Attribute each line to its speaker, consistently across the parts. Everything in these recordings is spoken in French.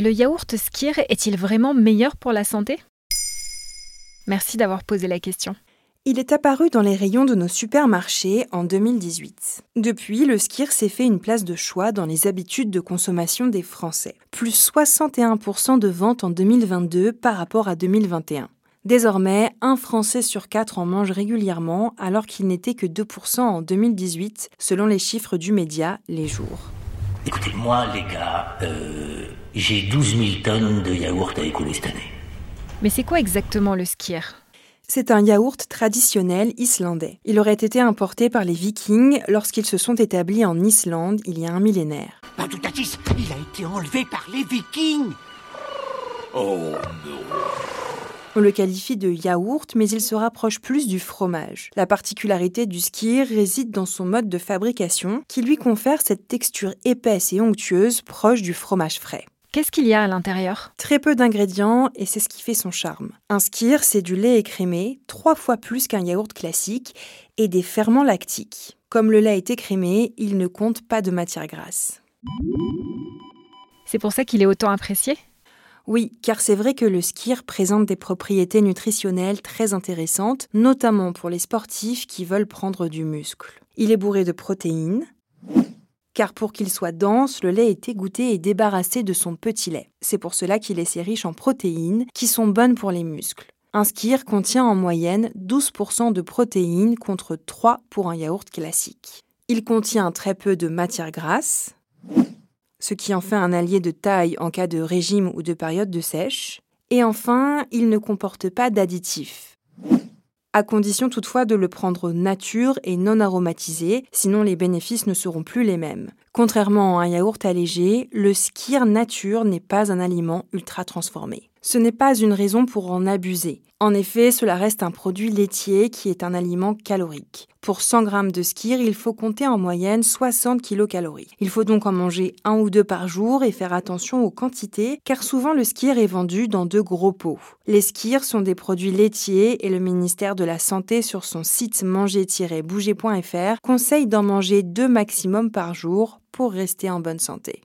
Speaker 1: Le yaourt Skir est-il vraiment meilleur pour la santé? Merci d'avoir posé la question.
Speaker 2: Il est apparu dans les rayons de nos supermarchés en 2018. Depuis, le skir s'est fait une place de choix dans les habitudes de consommation des Français. Plus 61% de ventes en 2022 par rapport à 2021. Désormais, un Français sur quatre en mange régulièrement alors qu'il n'était que 2% en 2018 selon les chiffres du média Les Jours.
Speaker 3: Écoutez, moi les gars, euh, j'ai 12 000 tonnes de yaourt à écouler cette année.
Speaker 1: Mais c'est quoi exactement le skir
Speaker 2: C'est un yaourt traditionnel islandais. Il aurait été importé par les Vikings lorsqu'ils se sont établis en Islande il y a un millénaire.
Speaker 4: Patoutatis, il a été enlevé par les Vikings
Speaker 3: Oh non
Speaker 2: On le qualifie de yaourt, mais il se rapproche plus du fromage. La particularité du skir réside dans son mode de fabrication, qui lui confère cette texture épaisse et onctueuse proche du fromage frais.
Speaker 1: Qu'est-ce qu'il y a à l'intérieur?
Speaker 2: Très peu d'ingrédients et c'est ce qui fait son charme. Un skir, c'est du lait écrémé, trois fois plus qu'un yaourt classique, et des ferments lactiques. Comme le lait est écrémé, il ne compte pas de matière grasse.
Speaker 1: C'est pour ça qu'il est autant apprécié?
Speaker 2: Oui, car c'est vrai que le skir présente des propriétés nutritionnelles très intéressantes, notamment pour les sportifs qui veulent prendre du muscle. Il est bourré de protéines, car pour qu'il soit dense, le lait est égoutté et débarrassé de son petit lait. C'est pour cela qu'il est si riche en protéines, qui sont bonnes pour les muscles. Un skir contient en moyenne 12% de protéines contre 3 pour un yaourt classique. Il contient très peu de matière grasse, ce qui en fait un allié de taille en cas de régime ou de période de sèche. Et enfin, il ne comporte pas d'additifs. À condition toutefois de le prendre nature et non aromatisé, sinon les bénéfices ne seront plus les mêmes. Contrairement à un yaourt allégé, le skir nature n'est pas un aliment ultra transformé. Ce n'est pas une raison pour en abuser. En effet, cela reste un produit laitier qui est un aliment calorique. Pour 100 g de skir, il faut compter en moyenne 60 kcal. Il faut donc en manger un ou deux par jour et faire attention aux quantités, car souvent le skir est vendu dans de gros pots. Les skirs sont des produits laitiers et le ministère de la Santé sur son site manger-bouger.fr conseille d'en manger deux maximum par jour pour rester en bonne santé.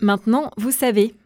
Speaker 1: Maintenant, vous savez,